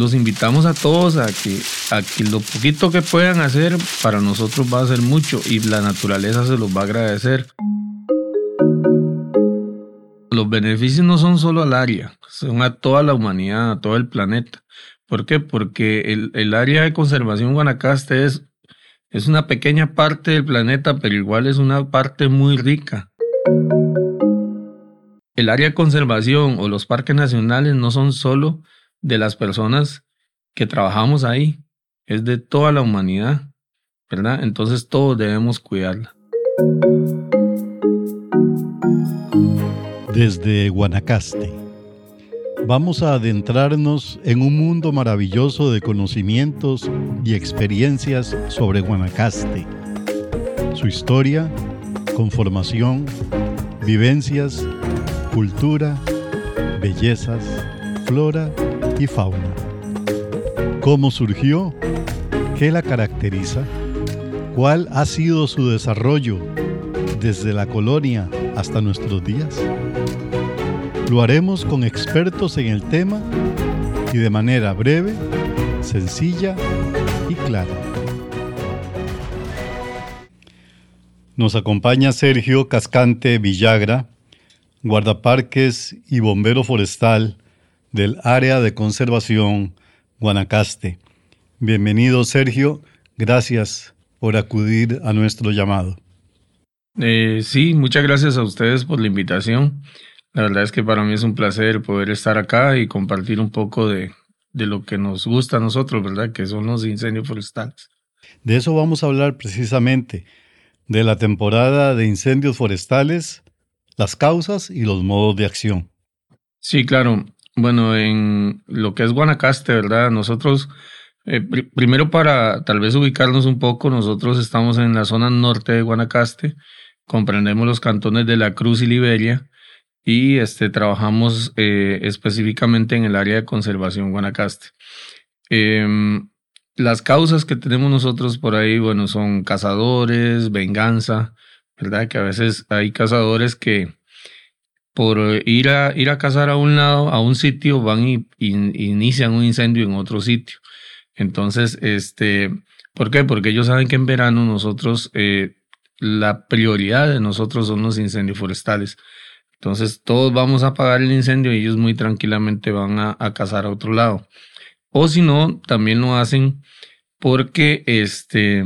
los invitamos a todos a que, a que lo poquito que puedan hacer para nosotros va a ser mucho y la naturaleza se los va a agradecer. Los beneficios no son solo al área, son a toda la humanidad, a todo el planeta. ¿Por qué? Porque el, el área de conservación Guanacaste es, es una pequeña parte del planeta, pero igual es una parte muy rica. El área de conservación o los parques nacionales no son solo de las personas que trabajamos ahí, es de toda la humanidad, ¿verdad? Entonces todos debemos cuidarla. Desde Guanacaste, vamos a adentrarnos en un mundo maravilloso de conocimientos y experiencias sobre Guanacaste, su historia, conformación, vivencias, cultura, bellezas, flora fauna. ¿Cómo surgió? ¿Qué la caracteriza? ¿Cuál ha sido su desarrollo desde la colonia hasta nuestros días? Lo haremos con expertos en el tema y de manera breve, sencilla y clara. Nos acompaña Sergio Cascante Villagra, guardaparques y bombero forestal del área de conservación Guanacaste. Bienvenido Sergio, gracias por acudir a nuestro llamado. Eh, sí, muchas gracias a ustedes por la invitación. La verdad es que para mí es un placer poder estar acá y compartir un poco de, de lo que nos gusta a nosotros, ¿verdad? Que son los incendios forestales. De eso vamos a hablar precisamente, de la temporada de incendios forestales, las causas y los modos de acción. Sí, claro. Bueno, en lo que es Guanacaste, ¿verdad? Nosotros, eh, primero para tal vez ubicarnos un poco, nosotros estamos en la zona norte de Guanacaste, comprendemos los cantones de La Cruz y Liberia y este, trabajamos eh, específicamente en el área de conservación Guanacaste. Em, las causas que tenemos nosotros por ahí, bueno, son cazadores, venganza, ¿verdad? Que a veces hay cazadores que por ir a, ir a cazar a un lado, a un sitio, van y, inician un incendio en otro sitio. Entonces, este, ¿por qué? Porque ellos saben que en verano nosotros, eh, la prioridad de nosotros son los incendios forestales. Entonces, todos vamos a apagar el incendio y ellos muy tranquilamente van a, a cazar a otro lado. O si no, también lo hacen porque este,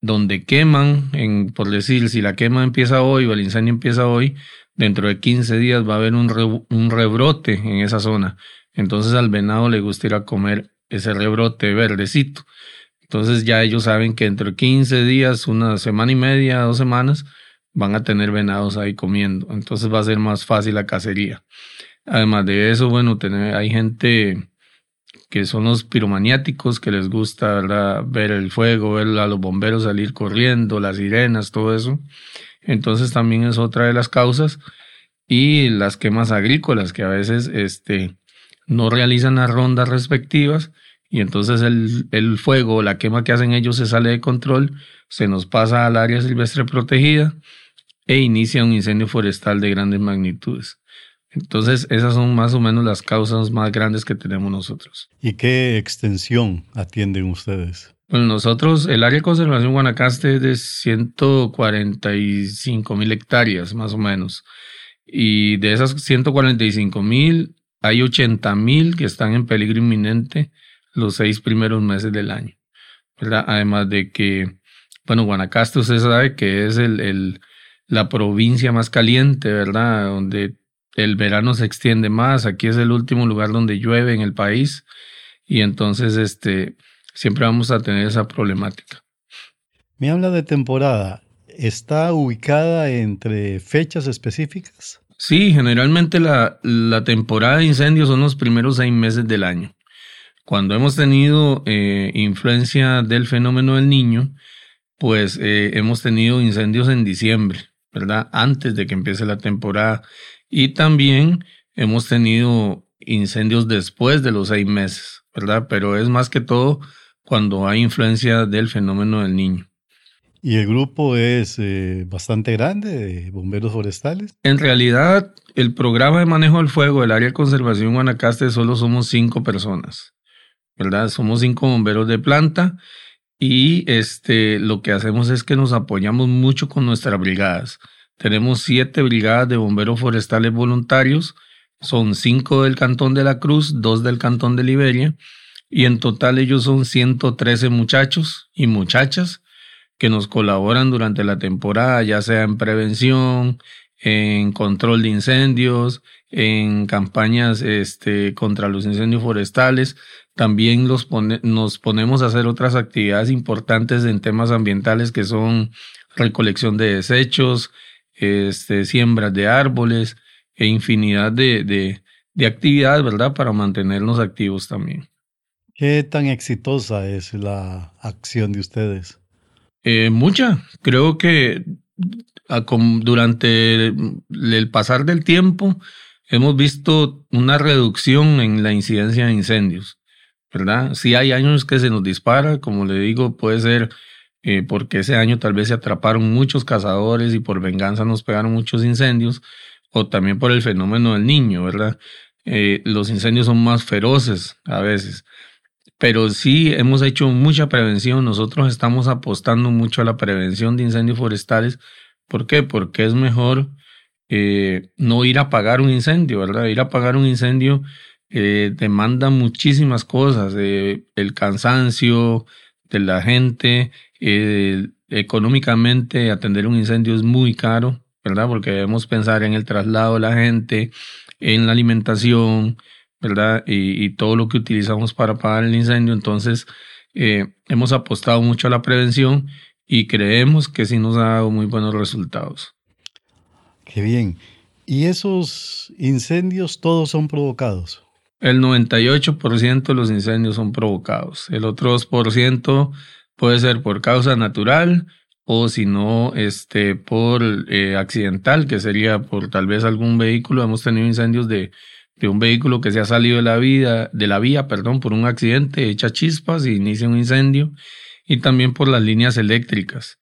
donde queman, en, por decir, si la quema empieza hoy o el incendio empieza hoy, dentro de 15 días va a haber un, rebrote en esa zona. Entonces al venado le gusta ir a comer ese rebrote verdecito. Entonces ya ellos saben que dentro de 15 días, una semana y media, dos semanas, van a tener venados ahí comiendo. Entonces va a ser más fácil la cacería. Además de eso, bueno, hay gente que son los piromaniáticos, que les gusta ver el fuego, ver a los bomberos salir corriendo, las sirenas, todo eso. Entonces también es otra de las causas. Y las quemas agrícolas, que a veces este, no realizan las rondas respectivas y entonces el, el fuego, la quema que hacen ellos se sale de control, se nos pasa al área silvestre protegida e inicia un incendio forestal de grandes magnitudes. Entonces, esas son más o menos las causas más grandes que tenemos nosotros. ¿Y qué extensión atienden ustedes? Nosotros, el área de conservación Guanacaste es de 145 mil hectáreas, más o menos. Y de esas 145 mil, hay 80 mil que están en peligro inminente los seis primeros meses del año. ¿verdad? Además de que, bueno, Guanacaste usted sabe que es el, el, la provincia más caliente, ¿verdad? Donde el verano se extiende más, aquí es el último lugar donde llueve en el país y entonces este, siempre vamos a tener esa problemática. Me habla de temporada, ¿está ubicada entre fechas específicas? Sí, generalmente la, la temporada de incendios son los primeros seis meses del año. Cuando hemos tenido eh, influencia del fenómeno del niño, pues eh, hemos tenido incendios en diciembre, ¿verdad? Antes de que empiece la temporada y también hemos tenido incendios después de los seis meses, ¿verdad? Pero es más que todo cuando hay influencia del fenómeno del niño. ¿Y el grupo es eh, bastante grande de bomberos forestales? En realidad, el programa de manejo del fuego del área de conservación Guanacaste solo somos cinco personas. ¿verdad? Somos cinco bomberos de planta y este, lo que hacemos es que nos apoyamos mucho con nuestras brigadas. Tenemos siete brigadas de bomberos forestales voluntarios, son cinco del Cantón de la Cruz, dos del Cantón de Liberia, y en total ellos son 113 muchachos y muchachas que nos colaboran durante la temporada, ya sea en prevención, en control de incendios, en campañas este, contra los incendios forestales. También los nos ponemos a hacer otras actividades importantes en temas ambientales que son recolección de desechos, este, siembras de árboles e infinidad de, de, de actividades, ¿verdad? Para mantenernos activos también. ¿Qué tan exitosa es la acción de ustedes? Eh, mucha. Creo que durante el pasar del tiempo hemos visto una reducción en la incidencia de incendios, ¿verdad? Si hay años que se nos dispara, como le digo, puede ser eh, porque ese año tal vez se atraparon muchos cazadores y por venganza nos pegaron muchos incendios, o también por el fenómeno del niño, ¿verdad? Eh, los incendios son más feroces a veces, pero sí hemos hecho mucha prevención, nosotros estamos apostando mucho a la prevención de incendios forestales, ¿por qué? Porque es mejor eh, no ir a apagar un incendio, ¿verdad? Ir a apagar un incendio eh, demanda muchísimas cosas, eh, el cansancio de la gente, económicamente atender un incendio es muy caro, ¿verdad? Porque debemos pensar en el traslado de la gente, en la alimentación, ¿verdad? Y, y todo lo que utilizamos para apagar el incendio. Entonces, hemos apostado mucho a la prevención y creemos que sí nos ha dado muy buenos resultados. Qué bien. ¿Y esos incendios todos son provocados? El 98% de los incendios son provocados. El otro 2% puede ser por causa natural o si no, este, por eh, accidental, que sería por tal vez algún vehículo. Hemos tenido incendios de, de un vehículo que se ha salido de la vida, de la vía, perdón, por un accidente, echa chispas y inicia un incendio. Y también por las líneas eléctricas.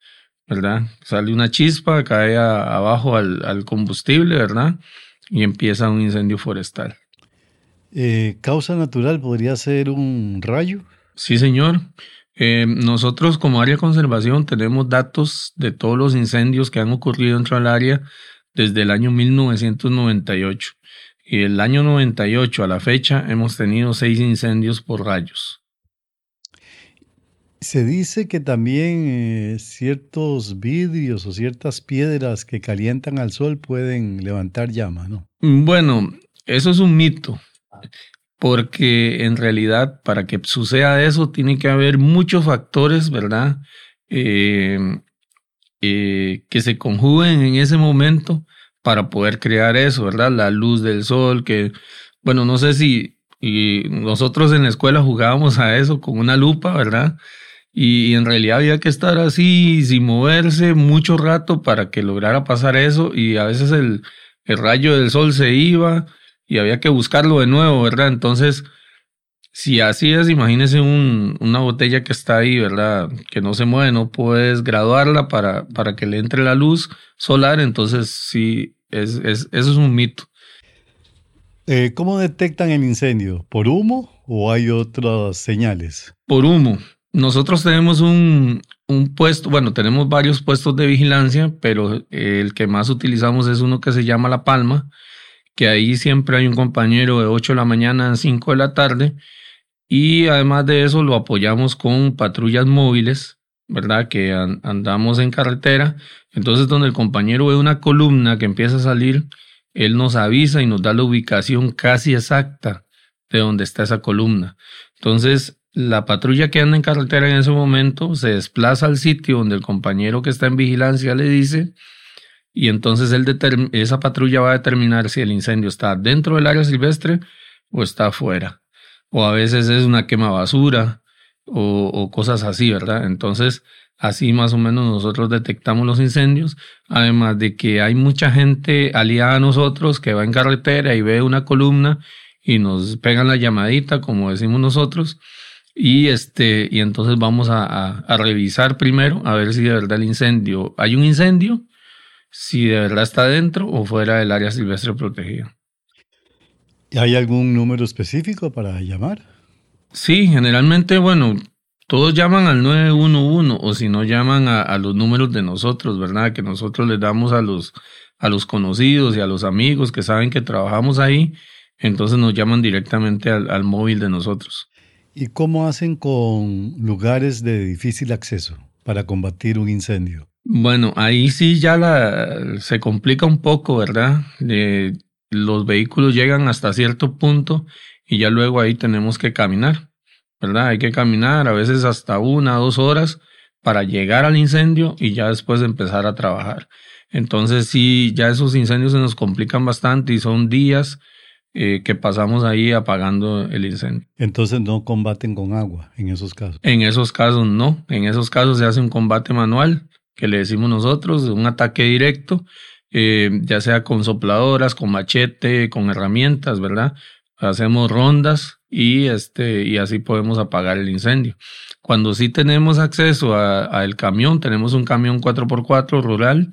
¿verdad? Sale una chispa, cae abajo al, combustible, ¿verdad? Y empieza un incendio forestal. Eh, ¿Causa natural podría ser un rayo? Sí, señor. Eh, nosotros como área de conservación tenemos datos de todos los incendios que han ocurrido dentro del área desde el año 1998. Y el año 98 a la fecha hemos tenido seis incendios por rayos. Se dice que también eh, ciertos vidrios o ciertas piedras que calientan al sol pueden levantar llama, ¿no? Bueno, eso es un mito, porque en realidad para que suceda eso tiene que haber muchos factores, ¿verdad? Eh, eh, que se conjuguen en ese momento para poder crear eso, ¿verdad? La luz del sol, que, bueno, no sé si y nosotros en la escuela jugábamos a eso con una lupa, ¿verdad? Y, en realidad había que estar así sin moverse mucho rato para que lograra pasar eso y a veces el, el rayo del sol se iba y había que buscarlo de nuevo, ¿verdad? Entonces, si así es, imagínese un, una botella que está ahí, ¿verdad? Que no se mueve, no puedes graduarla para, para que le entre la luz solar, entonces sí, es, es, eso es un mito. Eh, ¿Cómo detectan el incendio? ¿Por humo o hay otras señales? Por humo. Nosotros tenemos un, un, puesto, bueno, tenemos varios puestos de vigilancia, pero el que más utilizamos es uno que se llama La Palma, que ahí siempre hay un compañero de 8 de la mañana a 5 de la tarde, y además de eso lo apoyamos con patrullas móviles, ¿verdad? Que andamos en carretera, entonces donde el compañero ve una columna que empieza a salir, él nos avisa y nos da la ubicación casi exacta de donde está esa columna. Entonces, la patrulla que anda en carretera en ese momento se desplaza al sitio donde el compañero que está en vigilancia le dice y entonces esa patrulla va a determinar si el incendio está dentro del área silvestre o está afuera. O a veces es una quema basura o, cosas así, ¿verdad? Entonces, así más o menos nosotros detectamos los incendios, además de que hay mucha gente aliada a nosotros que va en carretera y ve una columna y nos pegan la llamadita, como decimos nosotros, y este, y entonces vamos a, a, revisar primero a ver si de verdad el incendio, hay un incendio, si de verdad está dentro o fuera del área silvestre protegida. ¿Hay algún número específico para llamar? Sí, generalmente, bueno, todos llaman al 911 o si no llaman a, los números de nosotros, ¿verdad? Que nosotros les damos a los, a los conocidos y a los amigos que saben que trabajamos ahí, entonces nos llaman directamente al, al móvil de nosotros. ¿Y cómo hacen con lugares de difícil acceso para combatir un incendio? Bueno, ahí sí ya la, se complica un poco, ¿verdad? los vehículos llegan hasta cierto punto y ya luego ahí tenemos que caminar, ¿verdad? Hay que caminar a veces hasta una o dos horas para llegar al incendio y ya después empezar a trabajar. Entonces sí, ya esos incendios se nos complican bastante y son días eh, que pasamos ahí apagando el incendio. Entonces no combaten con agua en esos casos. En esos casos no, en esos casos se hace un combate manual que le decimos nosotros, un ataque directo, eh, ya sea con sopladoras, con machete, con herramientas, ¿verdad? Hacemos rondas y este y así podemos apagar el incendio. Cuando sí tenemos acceso al camión, tenemos un camión 4x4 rural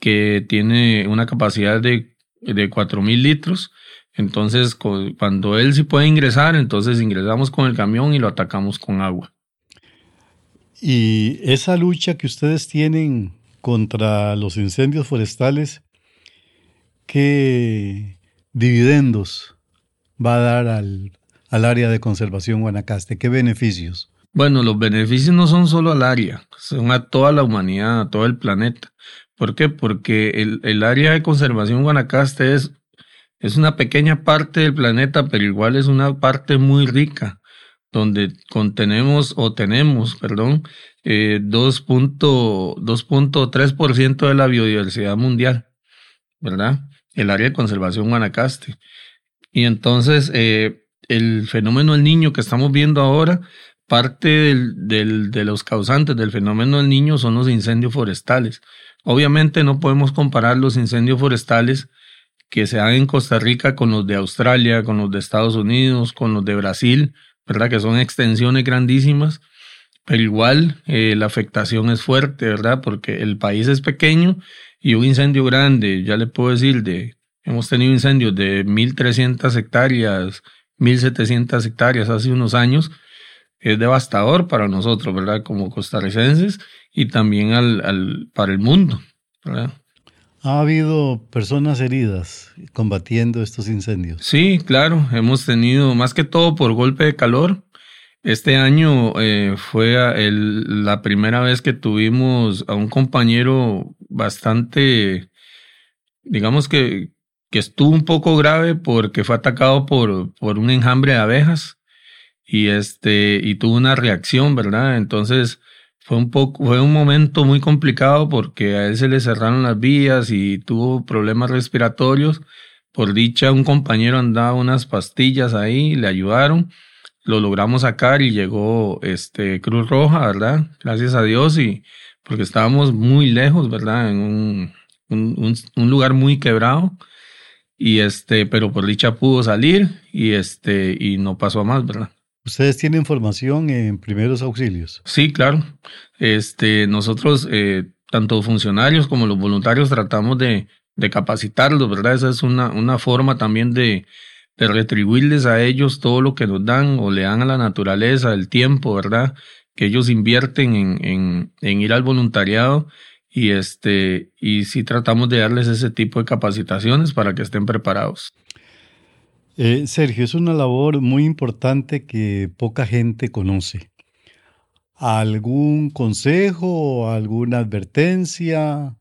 que tiene una capacidad de, de 4.000 litros. Entonces, cuando él sí puede ingresar, entonces ingresamos con el camión y lo atacamos con agua. Y esa lucha que ustedes tienen contra los incendios forestales, ¿qué dividendos va a dar al, área de conservación Guanacaste? ¿Qué beneficios? Bueno, los beneficios no son solo al área, son a toda la humanidad, a todo el planeta. ¿Por qué? Porque el, el área de conservación Guanacaste es, es una pequeña parte del planeta, pero igual es una parte muy rica donde contenemos o tenemos, perdón, eh, 2.3% de la biodiversidad mundial, ¿verdad? El área de conservación Guanacaste. Y entonces, eh, el fenómeno del niño que estamos viendo ahora, parte de los causantes del fenómeno del niño son los incendios forestales. Obviamente no podemos comparar los incendios forestales que se dan en Costa Rica con los de Australia, con los de Estados Unidos, con los de Brasil, ¿verdad? Que son extensiones grandísimas, pero igual eh, la afectación es fuerte, ¿verdad? Porque el país es pequeño y un incendio grande, ya le puedo decir, de, hemos tenido incendios de 1.300 hectáreas, 1.700 hectáreas hace unos años, es devastador para nosotros, ¿verdad? Como costarricenses y también al, al, para el mundo, ¿verdad? ¿Ha habido personas heridas combatiendo estos incendios? Sí, claro, hemos tenido más que todo por golpe de calor. Este año eh, fue la primera vez que tuvimos a un compañero bastante, digamos que, que estuvo un poco grave porque fue atacado por, por un enjambre de abejas y este y tuvo una reacción, ¿verdad? Entonces fue un poco, fue un momento muy complicado porque a él se le cerraron las vías y tuvo problemas respiratorios. Por dicha, un compañero andaba unas pastillas ahí, le ayudaron, lo logramos sacar y llegó este Cruz Roja, ¿verdad? Gracias a Dios y porque estábamos muy lejos, ¿verdad? En un, un, un lugar muy quebrado y este, pero por dicha pudo salir y este, y no pasó a más, ¿verdad? ¿Ustedes tienen formación en primeros auxilios? Sí, claro. Este, nosotros, eh, tanto funcionarios como los voluntarios, tratamos de, de capacitarlos, ¿verdad? Esa es una, una forma también de, de retribuirles a ellos todo lo que nos dan o le dan a la naturaleza, el tiempo, ¿verdad? Que ellos invierten en, en, en ir al voluntariado y este, y sí tratamos de darles ese tipo de capacitaciones para que estén preparados. Eh, Sergio, es una labor muy importante que poca gente conoce. ¿Algún consejo, alguna advertencia,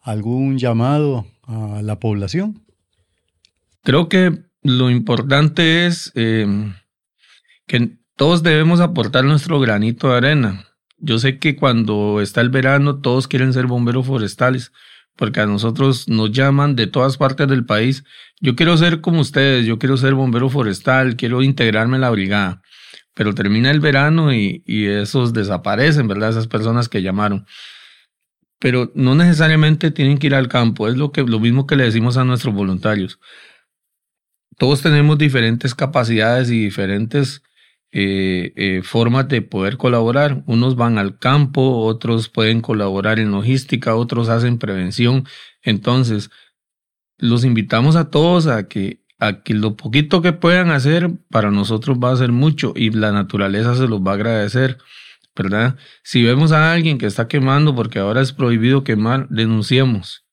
algún llamado a la población? Creo que lo importante es eh, que todos debemos aportar nuestro granito de arena. Yo sé que cuando está el verano todos quieren ser bomberos forestales, porque a nosotros nos llaman de todas partes del país. Yo quiero ser como ustedes, yo quiero ser bombero forestal, quiero integrarme en la brigada. Pero termina el verano y, y esos desaparecen, ¿verdad? Esas personas que llamaron. Pero no necesariamente tienen que ir al campo, es lo, que, lo mismo que le decimos a nuestros voluntarios. Todos tenemos diferentes capacidades y diferentes eh, eh, formas de poder colaborar. Unos van al campo, otros pueden colaborar en logística, otros hacen prevención. Entonces, los invitamos a todos a que aquí lo poquito que puedan hacer para nosotros va a ser mucho y la naturaleza se los va a agradecer, ¿verdad? Si vemos a alguien que está quemando porque ahora es prohibido quemar, denunciemos.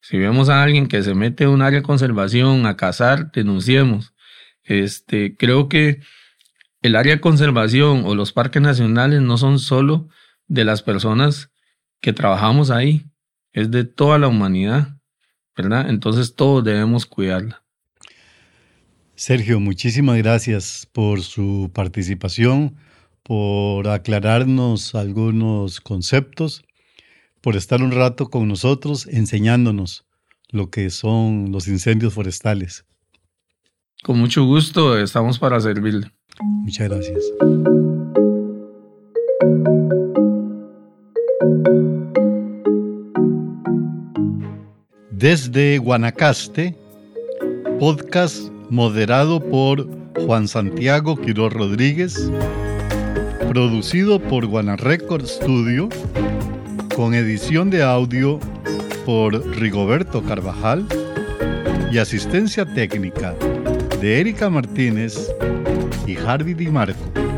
Si vemos a alguien que se mete en un área de conservación a cazar, denunciemos. Este, creo que el área de conservación o los parques nacionales no son solo de las personas que trabajamos ahí, es de toda la humanidad, ¿verdad? Entonces todos debemos cuidarla. Sergio, muchísimas gracias por su participación, por aclararnos algunos conceptos, por estar un rato con nosotros enseñándonos lo que son los incendios forestales. Con mucho gusto, estamos para servirle. Muchas gracias. Desde Guanacaste, podcast moderado por Juan Santiago Quiroz Rodríguez, producido por Guanarecord Studio, con edición de audio por Rigoberto Carvajal y asistencia técnica de Erika Martínez y Harvey Di Marco.